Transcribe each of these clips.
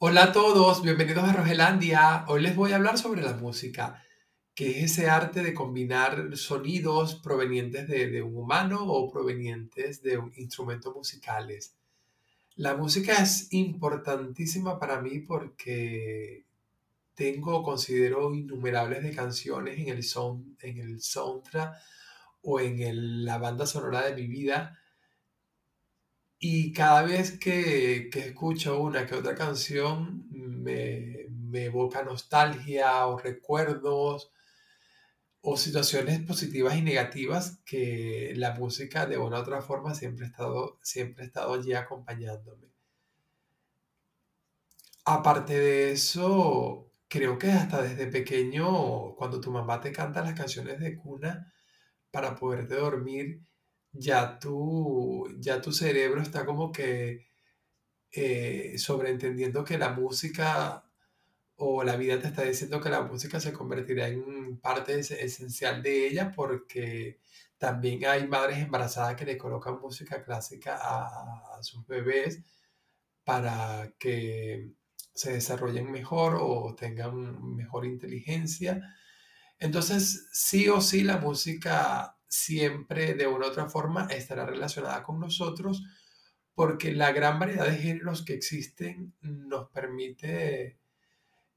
Hola a todos, bienvenidos a Rogelandia. Hoy les voy a hablar sobre la música, que es ese arte de combinar sonidos provenientes de, de un humano o provenientes de instrumentos musicales. La música es importantísima para mí porque tengo, considero innumerables de canciones en el, son, en el soundtrack o en el- la banda sonora de mi vida y cada vez que, que escucho una que otra canción, me, me evoca nostalgia o recuerdos o situaciones positivas y negativas que la música de una u otra forma siempre ha estado, siempre ha estado allí acompañándome. Aparte de eso, creo que hasta desde pequeño, cuando tu mamá te canta las canciones de cuna para poderte dormir, ya tu, ya tu cerebro está como que eh, sobreentendiendo que la música o la vida te está diciendo que la música se convertirá en parte es- esencial de ella porque también hay madres embarazadas que le colocan música clásica a sus bebés para que se desarrollen mejor o tengan mejor inteligencia. Entonces, sí o sí, la música siempre de una u otra forma estará relacionada con nosotros porque la gran variedad de géneros que existen nos permite,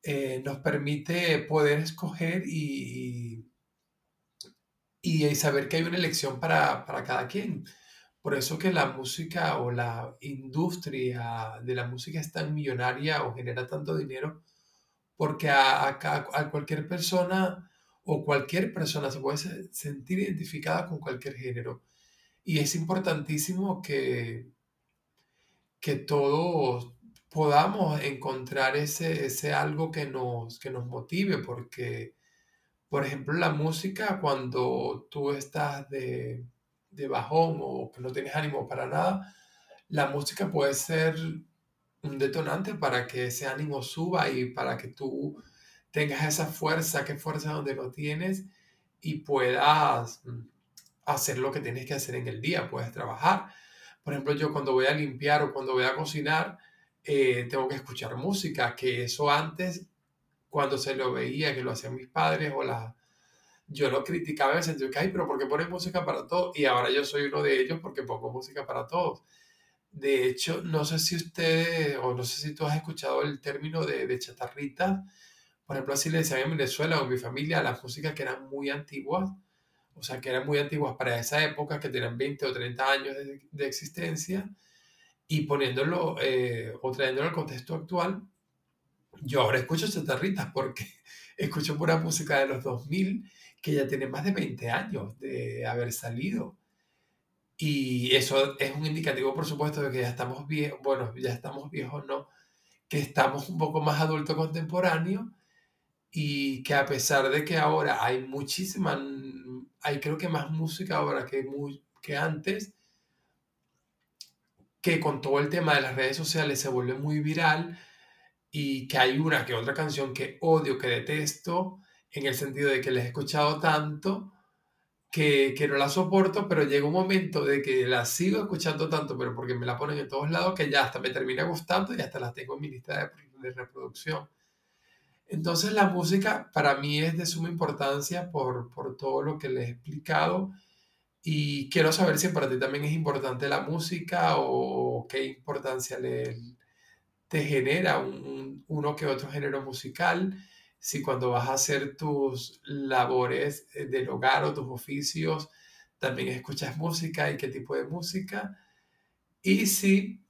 eh, nos permite poder escoger y, y- saber que hay una elección para, para cada quien. Por eso que la música o la industria de la música es tan millonaria o genera tanto dinero, porque a, a cualquier persona o cualquier persona se puede se- sentir identificada con cualquier género. Y es importantísimo que que todos podamos encontrar ese, ese algo que nos, que nos motive, porque, por ejemplo, la música, cuando tú estás de, de bajón o que no tienes ánimo para nada, la música puede ser un detonante para que ese ánimo suba y para que tú tengas esa fuerza, que fuerza donde no tienes y puedas mm, hacer lo que tienes que hacer en el día, puedes trabajar. Por ejemplo, yo cuando voy a limpiar o cuando voy a cocinar, eh, tengo que escuchar música, que eso antes, cuando se lo veía, que lo hacían mis padres o la, yo lo criticaba en el sentido que, ay, pero ¿por qué pones música para todo? Y ahora yo soy uno de ellos porque pongo música para todos. De hecho, no sé si usted, o no sé si tú has escuchado el término de, de chatarrita. Por ejemplo, así le decían en Venezuela o en mi familia las músicas que eran muy antiguas, o sea, que eran muy antiguas para esa época, que tenían 20 o 30 años de, de existencia, y poniéndolo eh, o trayéndolo al contexto actual, yo ahora escucho chatarritas porque escucho pura música de los 2000 que ya tiene más de 20 años de haber salido. Y eso es un indicativo, por supuesto, de que ya estamos viejos, bueno, ya estamos viejos, no, que estamos un poco más adulto contemporáneo y que a pesar de que ahora hay muchísima, hay creo que más música ahora que, muy, que antes, que con todo el tema de las redes sociales se vuelve muy viral y que hay una que otra canción que odio, que detesto, en el sentido de que la he escuchado tanto que, que no la soporto, pero llega un momento de que la sigo escuchando tanto, pero porque me la ponen en todos lados, que ya hasta me termina gustando y hasta la tengo en mi lista de, de reproducción. Entonces la música para mí es de suma importancia por, por todo lo que les he explicado y quiero saber si para ti también es importante la música o qué importancia le, te genera un, un- uno que otro género musical, si cuando vas a hacer tus labores eh, del hogar o tus oficios también escuchas música y qué tipo de música, y si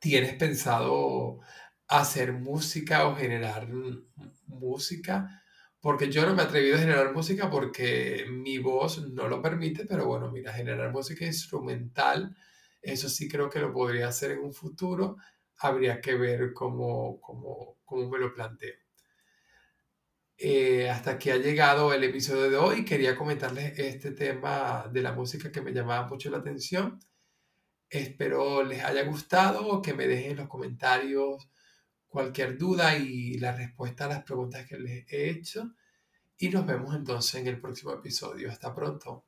tienes pensado hacer música o generar música, porque yo no me he atrevido a generar música porque mi voz no lo permite, pero bueno, mira, generar música instrumental, eso sí creo que lo podría hacer en un futuro, habría que ver cómo, cómo, cómo me lo planteo. Eh, hasta aquí ha llegado el episodio de hoy. Quería comentarles este tema de la música que me llamaba mucho la atención. Espero les haya gustado, que me dejen en los comentarios cualquier duda y la respuesta a las preguntas que les he hecho. Y nos vemos entonces en el próximo episodio. Hasta pronto.